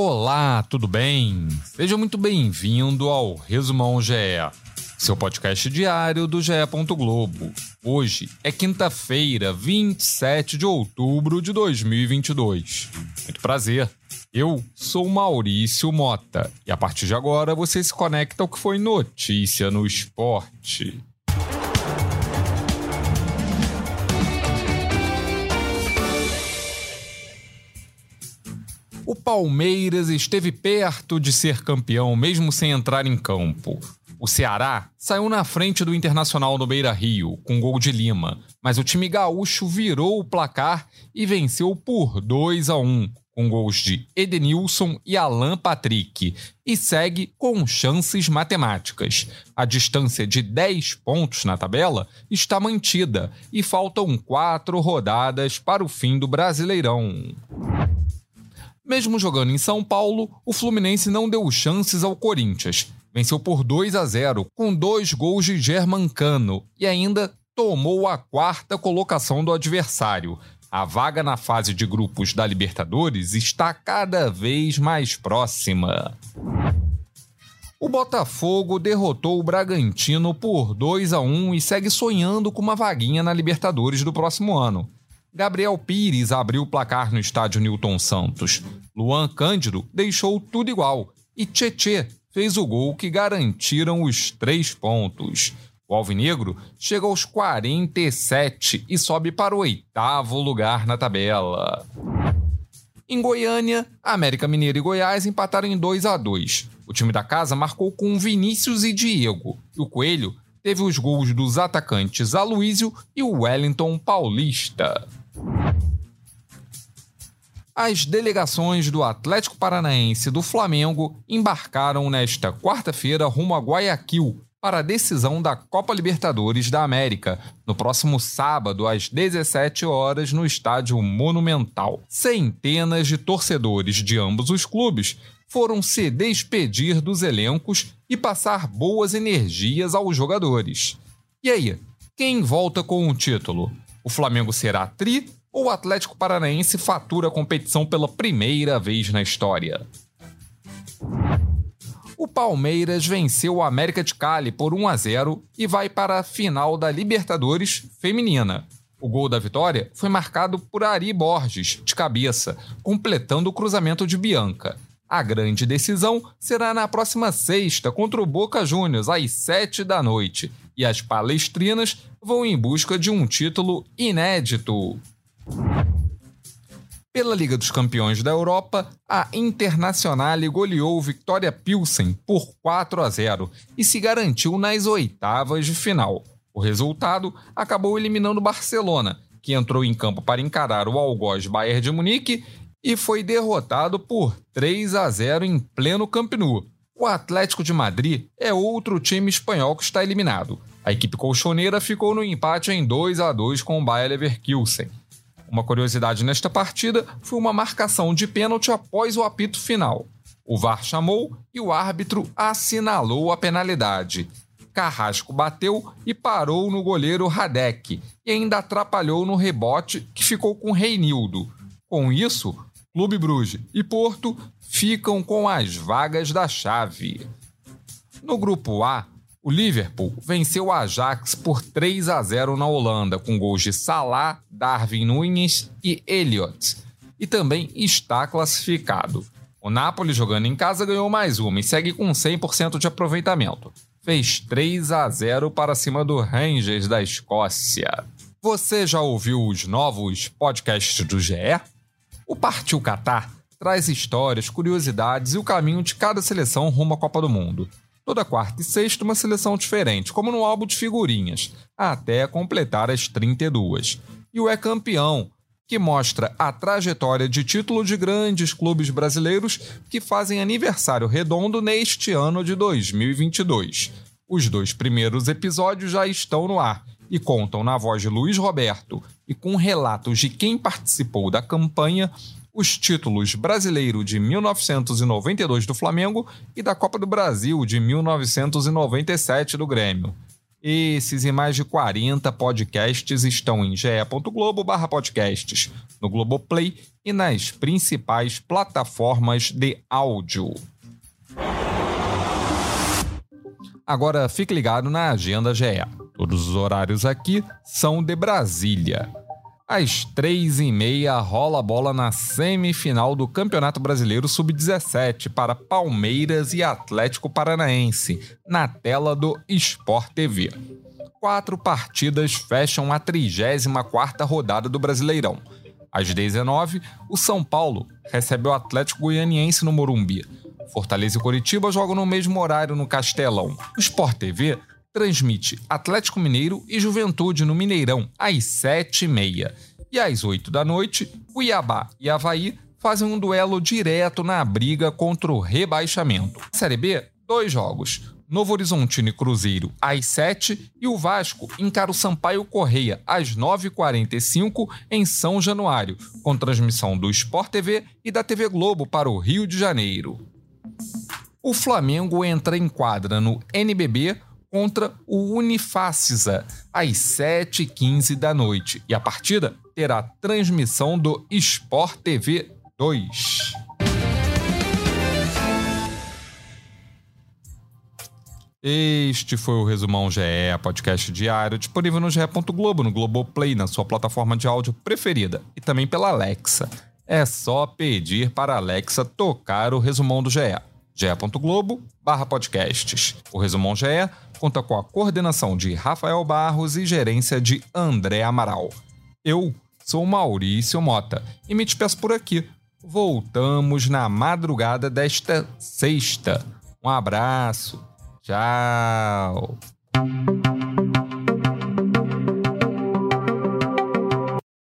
Olá, tudo bem? Seja muito bem-vindo ao Resumão GE, seu podcast diário do GE. Globo. Hoje é quinta-feira, 27 de outubro de 2022. Muito prazer. Eu sou Maurício Mota e a partir de agora você se conecta ao que foi notícia no esporte. O Palmeiras esteve perto de ser campeão, mesmo sem entrar em campo. O Ceará saiu na frente do Internacional no Beira Rio, com gol de Lima, mas o time gaúcho virou o placar e venceu por 2 a 1, com gols de Edenilson e Alan Patrick, e segue com chances matemáticas. A distância de 10 pontos na tabela está mantida e faltam quatro rodadas para o fim do Brasileirão. Mesmo jogando em São Paulo, o Fluminense não deu chances ao Corinthians. Venceu por 2 a 0, com dois gols de Germancano e ainda tomou a quarta colocação do adversário. A vaga na fase de grupos da Libertadores está cada vez mais próxima. O Botafogo derrotou o Bragantino por 2 a 1 e segue sonhando com uma vaguinha na Libertadores do próximo ano. Gabriel Pires abriu o placar no estádio Newton Santos. Luan Cândido deixou tudo igual. E Tietê fez o gol que garantiram os três pontos. O Alvinegro chega aos 47 e sobe para o oitavo lugar na tabela. Em Goiânia, América Mineiro e Goiás empataram em 2 a 2. O time da casa marcou com Vinícius e Diego. E o Coelho teve os gols dos atacantes Aloísio e Wellington Paulista. As delegações do Atlético Paranaense e do Flamengo embarcaram nesta quarta-feira rumo a Guayaquil para a decisão da Copa Libertadores da América, no próximo sábado às 17 horas no Estádio Monumental. Centenas de torcedores de ambos os clubes foram se despedir dos elencos e passar boas energias aos jogadores. E aí, quem volta com o título? O Flamengo será tri ou o Atlético Paranaense fatura a competição pela primeira vez na história? O Palmeiras venceu o América de Cali por 1 a 0 e vai para a final da Libertadores feminina. O gol da vitória foi marcado por Ari Borges, de cabeça, completando o cruzamento de Bianca. A grande decisão será na próxima sexta contra o Boca Juniors, às sete da noite, e as palestrinas vão em busca de um título inédito. Pela Liga dos Campeões da Europa, a Internazionale goleou Victoria Pilsen por 4 a 0 e se garantiu nas oitavas de final. O resultado acabou eliminando Barcelona, que entrou em campo para encarar o Algoz Bayern de Munique e foi derrotado por 3 a 0 em pleno Camp Nou. O Atlético de Madrid é outro time espanhol que está eliminado. A equipe colchoneira ficou no empate em 2 a 2 com o Bayer Leverkusen. Uma curiosidade nesta partida foi uma marcação de pênalti após o apito final. O VAR chamou e o árbitro assinalou a penalidade. Carrasco bateu e parou no goleiro Radek e ainda atrapalhou no rebote que ficou com Reinildo. Com isso, Clube Bruges e Porto ficam com as vagas da chave. No grupo A, o Liverpool venceu o Ajax por 3 a 0 na Holanda, com gols de Salah, Darwin Nunes e Elliott, e também está classificado. O Napoli, jogando em casa, ganhou mais uma e segue com 100% de aproveitamento. Fez 3 a 0 para cima do Rangers da Escócia. Você já ouviu os novos podcasts do GE? O Partiu Qatar traz histórias, curiosidades e o caminho de cada seleção rumo à Copa do Mundo. Toda quarta e sexta, uma seleção diferente, como no álbum de figurinhas, até completar as 32. E o É Campeão, que mostra a trajetória de título de grandes clubes brasileiros que fazem aniversário redondo neste ano de 2022. Os dois primeiros episódios já estão no ar e contam na voz de Luiz Roberto e com relatos de quem participou da campanha os títulos Brasileiro de 1992 do Flamengo e da Copa do Brasil de 1997 do Grêmio. Esses e mais de 40 podcasts estão em ge.globo/podcasts, no Globoplay e nas principais plataformas de áudio. Agora fique ligado na agenda GE. Todos os horários aqui são de Brasília. Às três e meia rola a bola na semifinal do Campeonato Brasileiro Sub-17 para Palmeiras e Atlético Paranaense, na tela do Sport TV. Quatro partidas fecham a 34ª rodada do Brasileirão. Às 19 o São Paulo recebe o Atlético Goianiense no Morumbi. Fortaleza e Curitiba jogam no mesmo horário no Castelão. O Sport TV transmite Atlético Mineiro e Juventude no Mineirão às 7h30. E às 8 da noite, Cuiabá e Havaí fazem um duelo direto na briga contra o rebaixamento. Série B, dois jogos. Novo Horizontino e Cruzeiro às 7 e o Vasco encara o Sampaio Correia às 9h45 em São Januário, com transmissão do Sport TV e da TV Globo para o Rio de Janeiro. O Flamengo entra em quadra no NBB contra o Unifacisa às 7h15 da noite. E a partida terá transmissão do Sport TV 2. Este foi o Resumão GE, podcast diário, disponível no GE. Globo, no Globoplay, na sua plataforma de áudio preferida e também pela Alexa. É só pedir para a Alexa tocar o Resumão do GE ge.globo podcasts. O Resumão GE conta com a coordenação de Rafael Barros e gerência de André Amaral. Eu sou Maurício Mota e me despeço por aqui. Voltamos na madrugada desta sexta. Um abraço. Tchau.